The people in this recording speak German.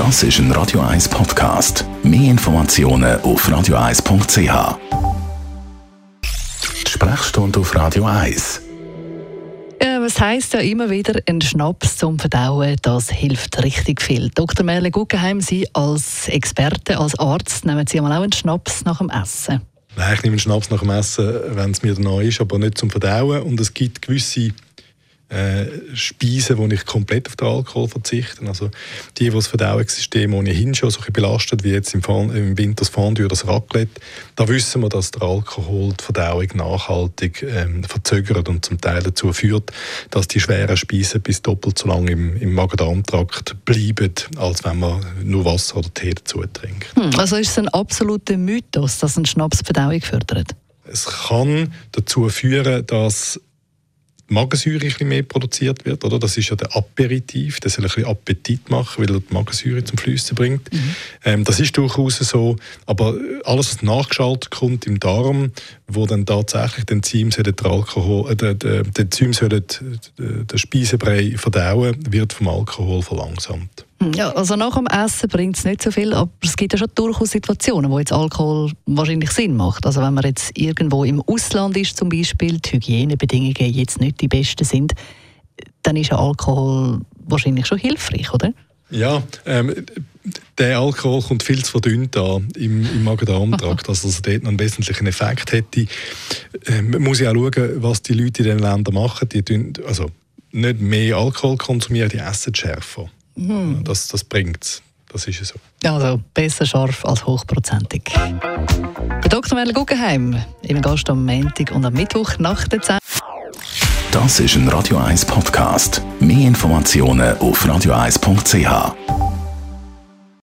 Das ist ein Radio 1 Podcast. Mehr Informationen auf radio1.ch. Die Sprechstunde auf Radio 1. Äh, was heisst ja immer wieder, ein Schnaps zum Verdauen, das hilft richtig viel. Dr. Merle Guggenheim, Sie als Experte, als Arzt, nehmen Sie einmal auch einen Schnaps nach dem Essen? Nein, ich nehme einen Schnaps nach dem Essen, wenn es mir neu ist, aber nicht zum Verdauen. Und es gibt gewisse äh, Speisen, wo ich komplett auf den Alkohol verzichte. Also die, die das Verdauungssystem ohnehin schon so belastet, wie jetzt im, im Winter das Fondue oder das Raclette, da wissen wir, dass der Alkohol die Verdauung nachhaltig ähm, verzögert und zum Teil dazu führt, dass die schweren Speisen bis doppelt so lange im, im Magen-Darm-Trakt bleiben, als wenn man nur Wasser oder Tee dazu trinkt. Hm, also ist es ein absoluter Mythos, dass ein Schnaps die Verdauung fördert? Es kann dazu führen, dass Magensäure ein bisschen mehr produziert wird. Oder? Das ist ja der Aperitif, der soll ein bisschen Appetit machen, weil er die Magensäure zum Flüssen bringt. Mhm. Ähm, das ist durchaus so, aber alles, was nachgeschaltet kommt im Darm, wo dann tatsächlich die Enzyme den Alkohol, äh, die Enzyme sollen den Speisebrei verdauen, wird vom Alkohol verlangsamt. Hm, ja, also nach dem Essen bringt es nicht so viel, aber es gibt ja schon durchaus Situationen, wo jetzt Alkohol wahrscheinlich Sinn macht. Also wenn man jetzt irgendwo im Ausland ist zum Beispiel, die Hygienebedingungen jetzt nicht die besten sind, dann ist ja Alkohol wahrscheinlich schon hilfreich, oder? Ja, ähm, der Alkohol kommt viel zu verdünnt an im, im Magen-Darm-Trakt, also dass er dort einen wesentlichen Effekt hätte. Ähm, man muss ja auch schauen, was die Leute in den Ländern machen. Die tun, also nicht mehr Alkohol konsumieren, die essen schärfer. Mhm. Das, das bringt es. Das ist so. Also besser scharf als hochprozentig. Der Dr. Merle Guggenheim, im Gast am Montag und am Mittwoch nach der Zeit. Das ist ein Radio 1 Podcast. Mehr Informationen auf radio1.ch.